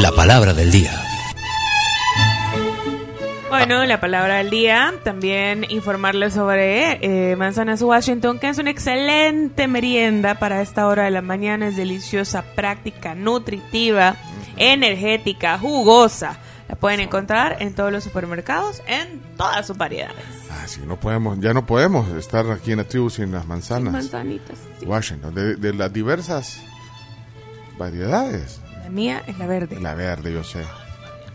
La palabra del día. Bueno, la palabra del día, también informarles sobre eh, manzanas Washington, que es una excelente merienda para esta hora de la mañana, es deliciosa, práctica, nutritiva, energética, jugosa. La pueden encontrar en todos los supermercados, en todas sus variedades. Ah, sí, no podemos, ya no podemos estar aquí en la tribu sin las manzanas. Manzanitas. sí. Washington, de, de las diversas variedades. La mía es la verde, La verde, yo sé.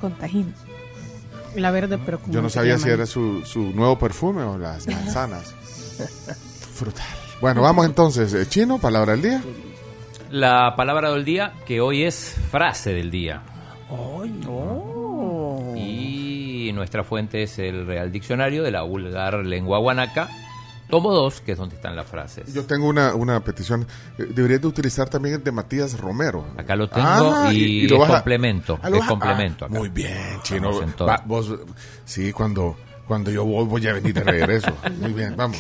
con tajín. La verde, pero como Yo no sabía si era su, su nuevo perfume o las manzanas. Frutal. Bueno, vamos entonces. Eh, Chino, palabra del día. La palabra del día, que hoy es frase del día. Oh. Y nuestra fuente es el Real Diccionario de la vulgar lengua guanaca, tomo 2, que es donde están las frases. Yo tengo una, una petición. Eh, Deberías de utilizar también el de Matías Romero. Acá lo tengo Ah, y, lo es vas a- complemento. ah, lo es complemento ah, acá. muy bien, Chino. Va, vos, sí, cuando, cuando yo voy, voy a venir de regreso. muy bien, vamos.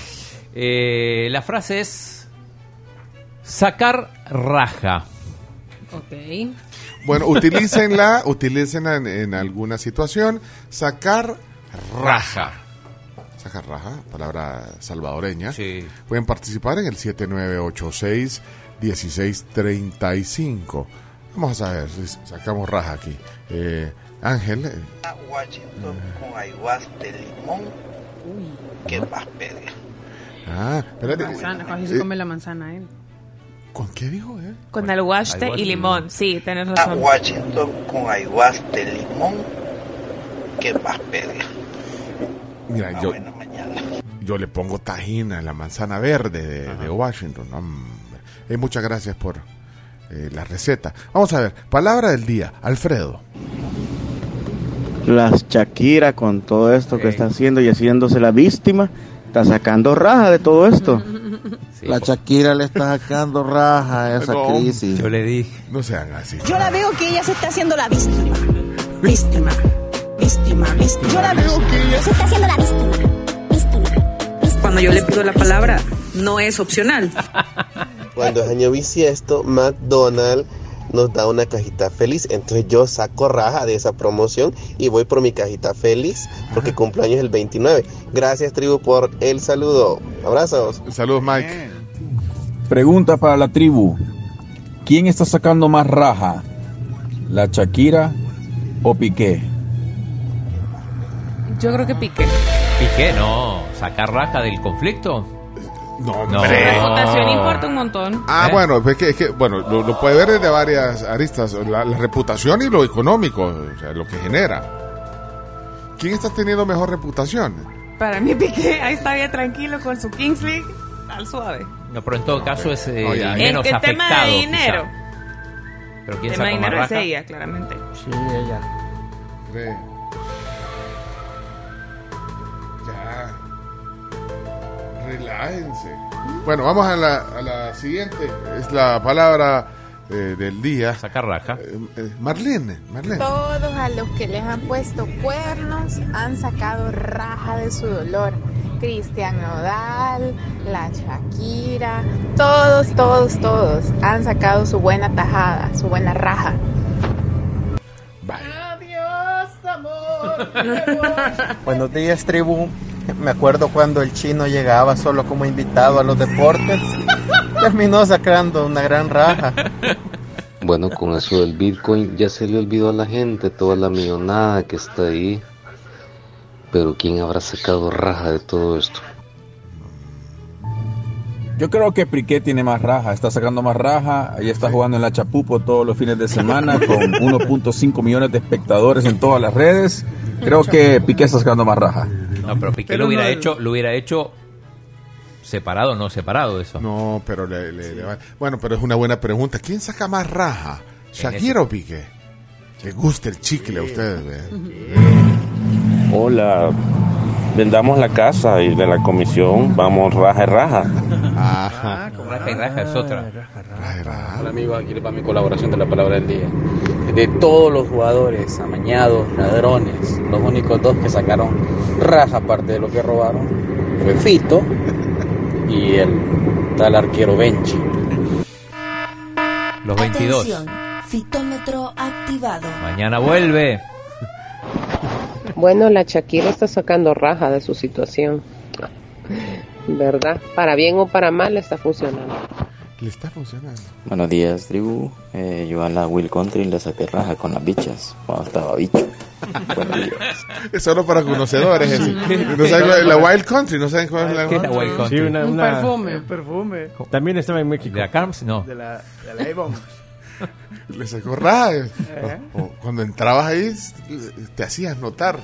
Eh, la frase es sacar raja. Ok. Bueno, utilícenla, utilícenla en, en alguna situación. Sacar raja. Sacar raja, palabra salvadoreña. Sí. Pueden participar en el 7986-1635. Vamos a ver si sacamos raja aquí. Eh, Ángel, eh, Washington con ayahuasca de limón. ¿Qué más pedir? ah, espérate. Manzana, así Eh, se come la manzana él. ¿Con qué dijo, eh? Con alguaste y limón. limón. Sí, tenés A razón. Washington con de limón. ¿Qué más pedir? Mira, Ah, yo, le pongo tajina en la manzana verde de, de Washington. Hombre. Eh, muchas gracias por eh, la receta. Vamos a ver, palabra del día, Alfredo. Las Shakira con todo esto que está haciendo y haciéndose la víctima, está sacando raja de todo esto. Sí, La Shakira le está sacando raja a esa No. crisis. yo le dije. No sean así. Yo la veo que ella se está haciendo la víctima. Víctima. Víctima, víctima. Yo la veo que ella se está haciendo la víctima. Víctima. Cuando yo le pido la palabra, no es opcional. Cuando es año bisiesto, McDonald's nos da una cajita feliz. Entonces yo saco raja de esa promoción y voy por mi cajita feliz porque cumpleaños el 29. Gracias, tribu, por el saludo. Abrazos. Saludos, Mike. Pregunta para la tribu. ¿Quién está sacando más raja? ¿La Shakira o Piqué? Yo creo que piqué. Piqué, no. Sacar raja del conflicto. No, No. hombre. La reputación importa un montón. Ah, ¿Eh? bueno, es que, es que, bueno, lo, lo puede ver desde varias aristas, la, la reputación y lo económico, o sea, lo que genera. ¿Quién está teniendo mejor reputación? Para mí piqué, ahí está bien tranquilo con su Kings League, al suave. No, pero en todo caso es eh, No, ya, el ya. menos el, el afectado. tema de dinero. quizá. Pero ¿quién El tema de dinero es ella, claramente. Sí, ella. Re. Relájense. Bueno, vamos a la, a la siguiente. Es la palabra eh, del día. Sacar raja. Eh, eh, Marlene, Marlene. Todos a los que les han puesto cuernos han sacado raja de su dolor. Cristian Nodal, la Shakira, todos, todos, todos han sacado su buena tajada, su buena raja. Buenos días, tribu. Me acuerdo cuando el chino llegaba solo como invitado a los deportes. Terminó sacando una gran raja. Bueno, con eso del Bitcoin ya se le olvidó a la gente toda la millonada que está ahí. Pero ¿quién habrá sacado raja de todo esto? Yo creo que Piqué tiene más raja, está sacando más raja, ahí está jugando en la Chapupo todos los fines de semana con 1.5 millones de espectadores en todas las redes. Creo que Piqué está sacando más raja. No, pero Piqué Pero lo hubiera no- hecho, lo hubiera hecho separado no separado eso. No, pero le, le- le va- Bueno, pero es una buena pregunta. ¿Quién saca más raja? ¿Shakira o Piqué? Le gusta el chicle a ustedes, ve. Hola, vendamos la casa y de la comisión vamos raja y raja. Ajá. Raja y raja es otra. Hola amigos, aquí les va mi colaboración de la palabra del día. De todos los jugadores amañados, ladrones, los únicos dos que sacaron raja aparte de lo que robaron fue Fito y el tal arquero Benchi. Los 22. Atención. Fitómetro activado. Mañana vuelve. Bueno, la Shakira está sacando raja de su situación. ¿Verdad? Para bien o para mal está funcionando. Le está funcionando. Buenos días, tribu. Eh, yo a la Will Country le saqué raja con las bichas cuando estaba bicho. Es solo para conocedores. ese. No saben la Wild Country, no saben cuál es la ¿Qué es la Wild Country? Sí, una, Un una- perfume. un perfume. También estaba en México. ¿De la Carms? No. De la, de la Avon. Le sacó raja. Eh. O- o cuando entrabas ahí, te hacías notar.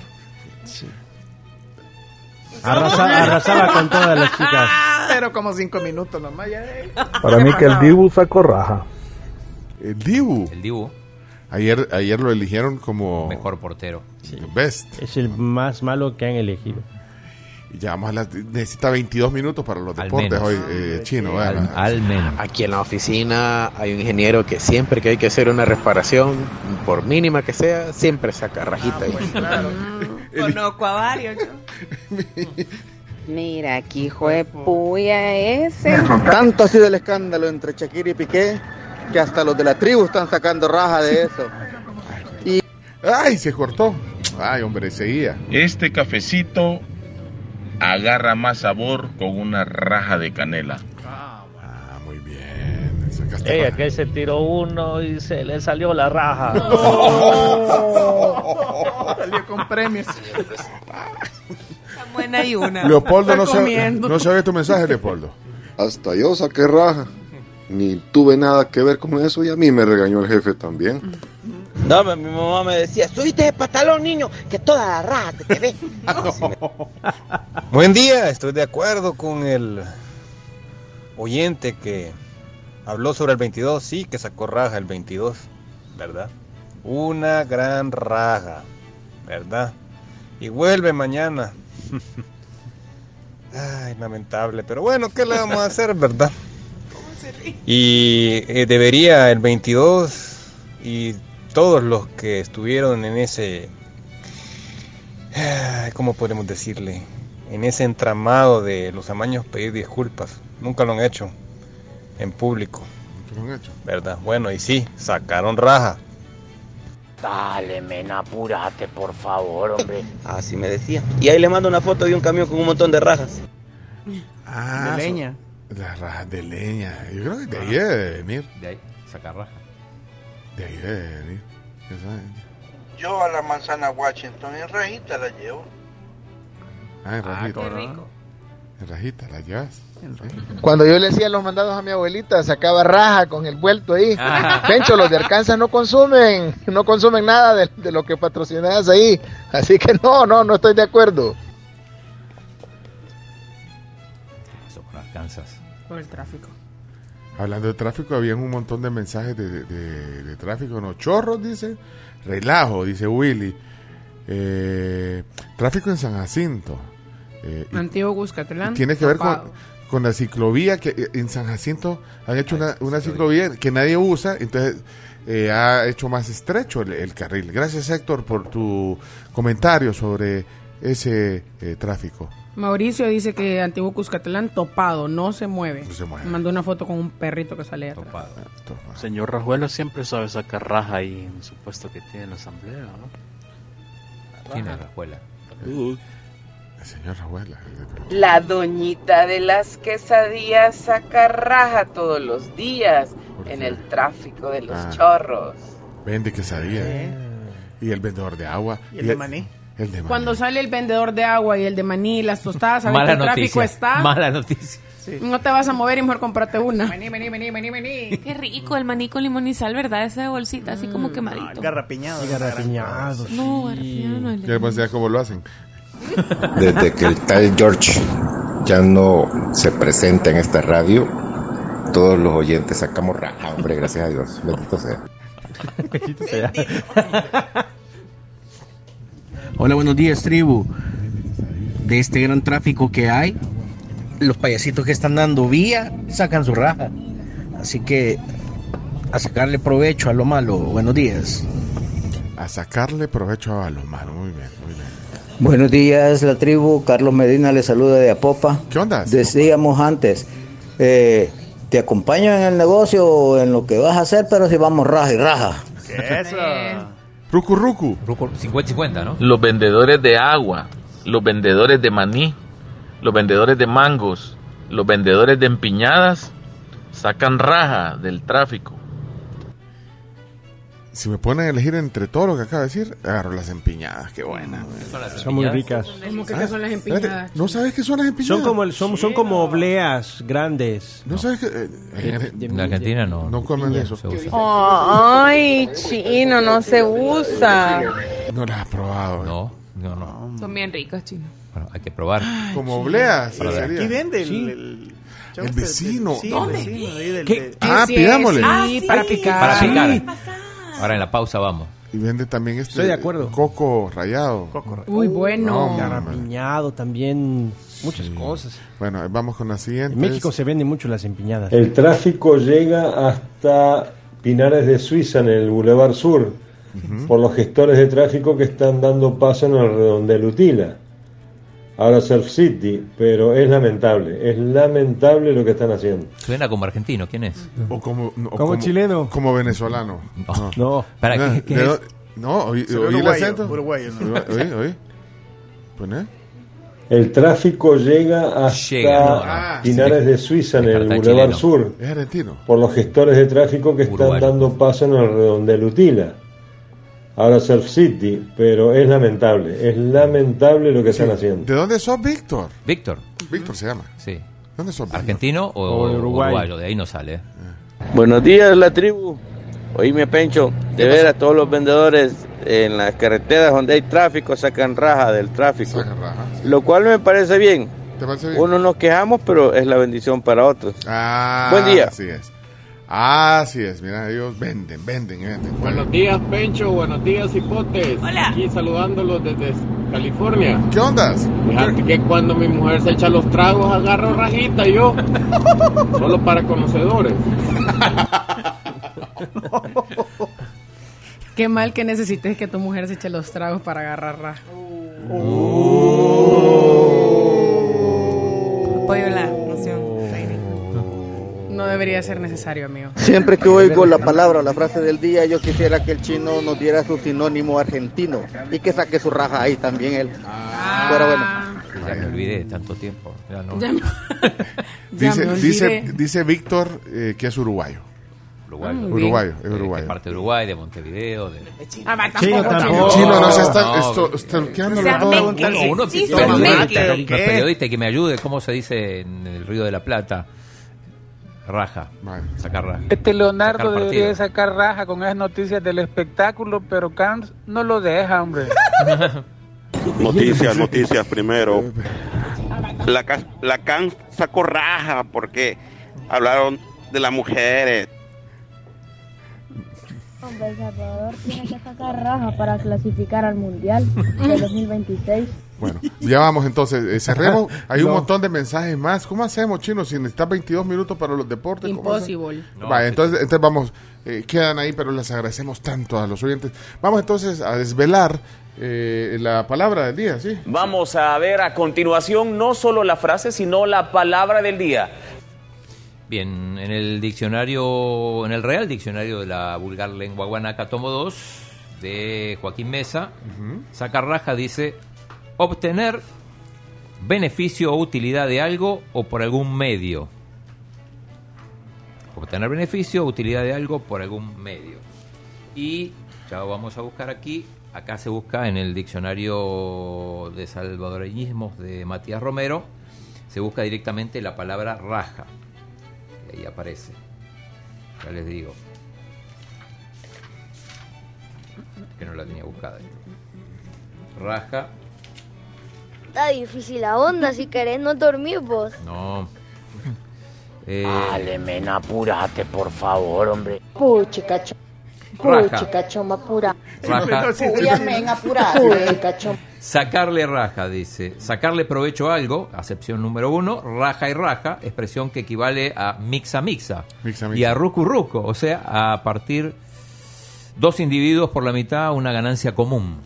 Arrasa- arrasaba con todas las chicas. Pero como cinco minutos nomás ya. eh. Para mí que el Dibu sacó raja. El Dibu. El Dibu. Ayer, ayer lo eligieron como Mejor portero. best. Es el más malo que han elegido. Y ya vamos a la- necesita 22 minutos para los deportes hoy, eh, chino. Al, al menos. Aquí en la oficina hay un ingeniero que siempre que hay que hacer una reparación, por mínima que sea, siempre saca rajita ahí. Conozco a varios. yo. Mira, aquí hijo de puya ese. Tanto ha sido el escándalo entre Shakira y Piqué que hasta los de la tribu están sacando raja de eso. ¡Ay, se cortó! ¡Ay, hombre, seguía! Este cafecito agarra más sabor con una raja de canela. Ah, muy bien. Sacaste Ella raja. que se tiró uno y se le salió la raja. Salió con premios. Tan buena y una. Leopoldo, no se, no oye tu mensaje, Leopoldo. Hasta yo saqué raja. Ni tuve nada que ver con eso y a mí me regañó el jefe también. No, mi mamá me decía, subiste de pantalón, niño, que toda la raja que te ve. Buen día, estoy de acuerdo con el oyente que habló sobre el 22, sí, que sacó raja el 22, ¿verdad? Una gran raja, ¿verdad? Y vuelve mañana. Ay, lamentable, pero bueno, ¿qué le vamos a hacer, verdad? Y eh, debería el 22 y todos los que estuvieron en ese, ¿cómo podemos decirle? En ese entramado de los amaños pedir disculpas. Nunca lo han hecho en público, ¿Qué lo han hecho? ¿verdad? Bueno, y sí, sacaron raja. Dale, men, apúrate, por favor, hombre. Así me decía. Y ahí le mando una foto de un camión con un montón de rajas. Ah, De son- leña. Las rajas de leña. Yo creo que de ahí debe venir. De ahí, sacar raja. De ahí. ¿Qué? Yo a la manzana Washington en rajita la llevo. Ah, en rajita. Qué rico. En rajita, la llevas. Cuando yo le hacía los mandados a mi abuelita, sacaba raja con el vuelto ahí. Pencho, los de Arkansas no consumen, no consumen nada de, de lo que patrocinas ahí. Así que no, no, no estoy de acuerdo. Eso con Arkansas. Por el tráfico. Hablando de tráfico, había un montón de mensajes de, de- de tráfico. No, chorros, dice. Relajo, dice Willy. Eh, tráfico en San Jacinto. Eh, Antiguo Cuscatlán. tiene que ver con, con la ciclovía que eh, en San Jacinto han hecho una, una ciclovía que nadie usa, entonces eh, ha hecho más estrecho el, el carril. Gracias Héctor por tu comentario sobre ese eh, tráfico. Mauricio dice que Antiguo Cuscatlán topado, no se mueve. No se mueve. Mandó una foto con un perrito que sale atrás. Señor Rajuelo siempre sabe sacar raja ahí en su puesto que tiene en la asamblea, ¿no? ¿Quién es Rajuela? El señor Rajuela. La doñita de las quesadillas saca raja todos los días en el tráfico de los Ah. chorros. Vende quesadilla. ¿eh? Y el vendedor de agua. Y el de maní. El de maní. Cuando sale el vendedor de agua y el de maní, las tostadas, a ver Mala qué tráfico noticia. está. Mala noticia. No te vas a mover y mejor comprate una. Vení, vení, vení, vení, vení. Qué rico el maní con limón y sal, ¿verdad? Esa bolsita así como quemadito. Garrapiñado. Garrapiñado. No, garrapiñado no es Ya pues, ya cómo lo hacen. Desde que el tal George ya no se presenta en esta radio, todos los oyentes sacamos raja, hombre, gracias a Dios. Bendito sea. Hola, buenos días, tribu. De este gran tráfico que hay, los payasitos que están dando vía sacan su raja. Así que a sacarle provecho a lo malo. Buenos días. A sacarle provecho a lo malo. Muy bien, muy bien. Buenos días, la tribu. Carlos Medina le saluda de Apopa. ¿Qué onda? Decíamos antes, eh, te acompaño en el negocio o en lo que vas a hacer, pero si vamos raja y raja. Eso. Ruku Ruku. 50-50, ¿no? Los vendedores de agua, los vendedores de maní, los vendedores de mangos, los vendedores de empiñadas sacan raja del tráfico. Si me ponen a elegir entre todo lo que acaba de decir, agarro las empiñadas. Qué buena. Son muy ricas. ¿Cómo que qué son las? Espérate, ¿No sabes qué son las empinadas? Son como, el- son, son como obleas grandes. ¿No sabes qué? eh, en- En Argentina no. No comen eso. se usa. Ay, chino, no se usa. No las has probado. No, no, no. Son bien ricos, chino. Bueno, hay que probar. Como obleas. Para ver. sería. Aquí vende el, Sí. el, El vecino. Sí, ¿Dónde? el vecino ahí del- ¿Qué? de- Ah, Sí, pidámosle. Ah, sí. para picar. Para picar. Ahora en la pausa vamos. Y vende también este Estoy de acuerdo. coco rayado. Coco. Uy, bueno. No, Garrapiñado también. Muchas cosas. Bueno, vamos con la siguiente. En México se venden mucho las empinadas. El tráfico llega hasta Pinares de Suiza, en el Boulevard Sur, por los gestores de tráfico que están dando paso en el redondel Utila. Ahora Surf City, pero es lamentable, es lamentable lo que están haciendo. Suena como argentino, ¿quién es? O como, no, o Como chileno. Como venezolano. No. No. ¿Para No, qué? qué ¿de es? No, oí, el uruguayo, acento. uruguayo, ¿no? Oí, oí. El tráfico llega hasta Llega, no, no. Pinares de Suiza, en el Boulevard. Sur, Es argentino. por los gestores de tráfico que están dando paso en el redondel Utila. Ahora Surf City, pero es lamentable, es lamentable lo que están haciendo. ¿De dónde sos, Víctor? Víctor, Víctor se llama. sí. ¿Dónde sos? Víctor? ¿Argentino o, O Uruguay. uruguayo? De ahí no sale. ¿eh? Buenos días, la tribu. Oíme, Pencho, de veras, todos los vendedores en las carreteras donde hay tráfico sacan raja del tráfico. Saca raja. Lo cual me parece bien. ¿Te parece bien? Uno nos quejamos, pero es la bendición para otros. Ah, Buen día. Así es. Así es. Mira, ellos venden, venden, venden. Buenos días, Pencho. Buenos días, Hipotes. Hola. Aquí saludándolos desde California. ¿Qué ondas? Fíjate que cuando mi mujer se echa los tragos, agarro rajita yo. Solo para conocedores. Qué mal que necesites que tu mujer se eche los tragos para agarrar raja. Noción. No debería ser necesario, amigo. Siempre que oigo la palabra o la frase del día, yo quisiera que el chino nos diera su sinónimo argentino y que saque su raja ahí también él. Pero bueno. Ya me olvidé de tanto tiempo. Ya no. Ya me- Dice, me dice, olvidé. dice Víctor eh, que es uruguayo. Uruguayo. Uruguayo, es ¿De uruguayo. parte de Uruguay, de Montevideo, de... Ah, va, Chino tampoco, tampoco. chino. Chino no se está No, esto, no. stalkeándolo O sea, todo. uno periodista, que me ayude. ¿Cómo se dice en el Río de la Plata? Raja. Vale. Sacar raja. Este Leonardo Sacar debería sacar raja con esas noticias del espectáculo, pero Cans no lo deja, hombre. Noticias, noticias primero. La, la CAN sacó raja porque hablaron de las mujeres. Hombre, El Salvador tiene que sacar raja para clasificar al Mundial de 2026. Bueno, ya vamos entonces, eh, cerremos. Hay un montón de mensajes más. ¿Cómo hacemos, chino? Si necesitas 22 minutos para los deportes. Imposible. Vale, entonces, entonces vamos, eh, quedan ahí, pero les agradecemos tanto a los oyentes. Vamos entonces a desvelar eh, la palabra del día, ¿sí? Vamos a ver a continuación no solo la frase, sino la palabra del día. Bien, en el diccionario, en el Real Diccionario de la Vulgar Lengua Guanaca, tomo 2, de Joaquín Mesa, sacar raja dice obtener beneficio o utilidad de algo o por algún medio. Obtener beneficio o utilidad de algo por algún medio. Y ya vamos a buscar aquí. Acá se busca en el diccionario de salvadoreñismos de Matías Romero. Se busca directamente la palabra raja. Ahí aparece. Ya les digo. Que no la tenía buscada. Raja. Está difícil la onda, si querés no dormir vos. No. Eh, Dale, men, apúrate, por favor, hombre. Puchica, choma. Raja. Puchica, choma, apura. Raja. Puya, men, apurate. Sacarle raja, dice. Sacarle provecho a algo, acepción número uno. Raja y raja, expresión que equivale a mixa mixa. Mixa, Y mixa. a rucu ruco, o sea, a partir dos individuos por la mitad, una ganancia común.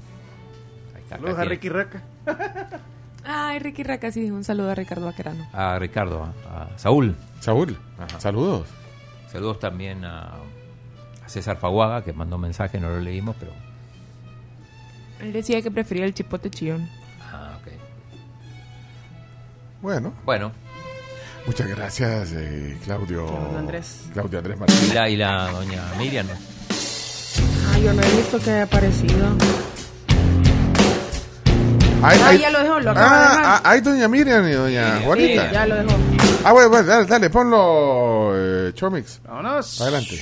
Ahí está, Saludos a. Ricky Raca. Ay, Ricky Raca, sí, un saludo a Ricardo Vaquerano. A Ricardo, a, a Saúl. Saúl, Ajá. saludos. Saludos también a, a César Faguaga, que mandó un mensaje, no lo leímos, pero... Él decía que prefería el chipote chillón. Ah, ok. Bueno, Bueno, muchas gracias, eh, Claudio. Claudio Andrés. Claudio Andrés y Martínez. la, y la doña Miriam, ¿no? Ah, yo no he visto que haya aparecido. Ay, Ah, ay- ya lo dejó, lo acaba de Ah, dejar. ah, doña Miriam y doña Juanita. Sí, ya lo dejó. Ah, bueno, bueno, dale, dale, ponlo, eh, Chomix. Vámonos. Adelante.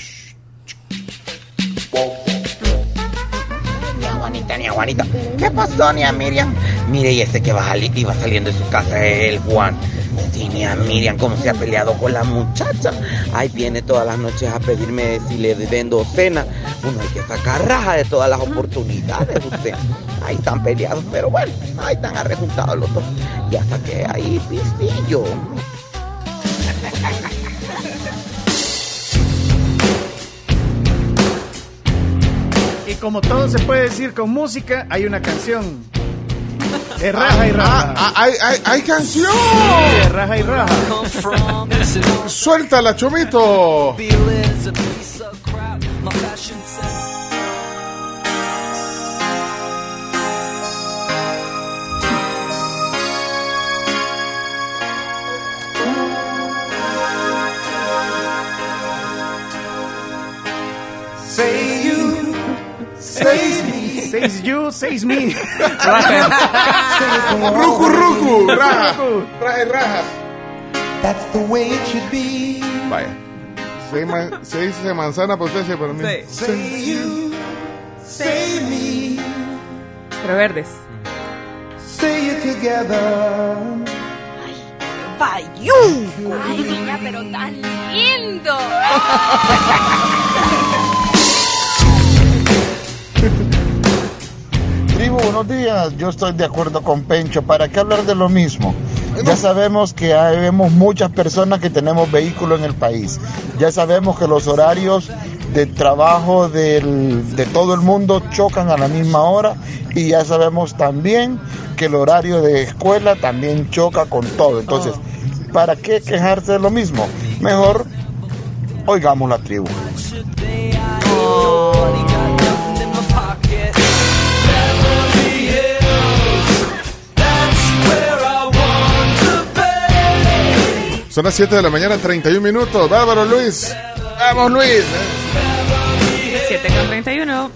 Ni a Juanita, ni a Juanita. ¿Qué pasó, ni a Miriam? Mire, y ese que va iba saliendo de su casa es el Juan. Ni a Miriam, cómo se ha peleado con la muchacha. Ahí viene todas las noches a pedirme si le vendo cena. Uno hay que sacar raja de todas las oportunidades, usted. Ahí están peleados, pero bueno, ahí están arrejuntados los dos. Y hasta que ahí pistillo. Y como todo se puede decir con música, hay una canción. De raja y raja. Ah, hay, hay, hay canción. Sí, de raja y raja. Suéltala, Chomito. Say me. Says you, says me. Ruku, ruku, raja. Raja raja. That's the way it should be. Vaya. Se, ma- se dice manzana potencia para mí. Say you, say me. Pero verdes. Say it together. ¡Bayunco! Ay, niña, pero tan lindo. buenos días. Yo estoy de acuerdo con Pencho. ¿Para qué hablar de lo mismo? Ya sabemos que hay vemos muchas personas que tenemos vehículos en el país. Ya sabemos que los horarios de trabajo del- de todo el mundo chocan a la misma hora y ya sabemos también que el horario de escuela también choca con todo. Entonces, ¿para qué quejarse de lo mismo? Mejor oigamos la tribu. Son las 7 de la mañana, 31 minutos. Bárbaro Luis. Vamos, Luis. 7 con 31.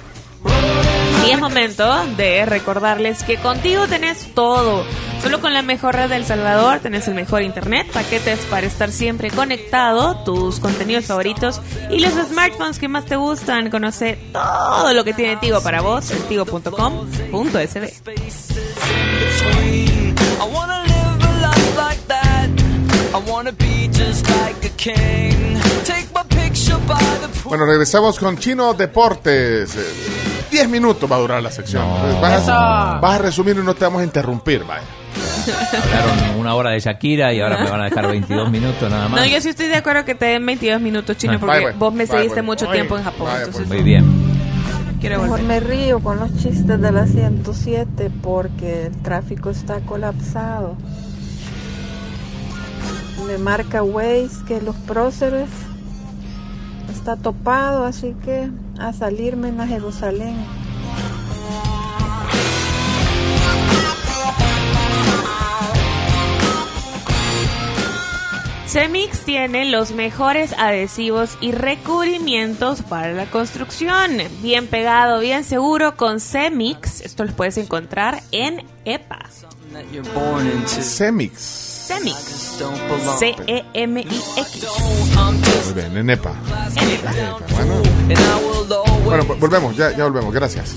Y es momento de recordarles que contigo tenés todo. Solo con la mejor red del Salvador tenés el mejor internet, paquetes para estar siempre conectado, tus contenidos favoritos y los smartphones que más te gustan. Conoce todo lo que tiene Tigo para vos en tigo.com.sb. Bueno, regresamos con Chino Deportes. Eh, 10 minutos va a durar la sección. Entonces, Vas, a, vas a resumir y no te vamos a interrumpir, vaya. Hablaron una hora de Shakira y ahora me van a dejar 22 minutos nada más. No, yo sí estoy de acuerdo que te den 22 minutos, Chino, Ah. porque pues. vos me Vaya, seguiste pues. mucho tiempo en Japón. vaya, entonces Muy bien. quiero Mejor volver. me río con los chistes de la 107 porque el tráfico está colapsado. Me marca Waze que los próceres está topado, así que a salirme en la Jerusalén. Cemix tiene los mejores adhesivos y recubrimientos para la construcción. Bien pegado, bien seguro con Cemix. Esto los puedes encontrar en EPA. Cemix. Cemix. E C-E-M-I-X. Muy bien, en EPA. Bueno, bueno vo- volvemos, ya, ya volvemos. Gracias.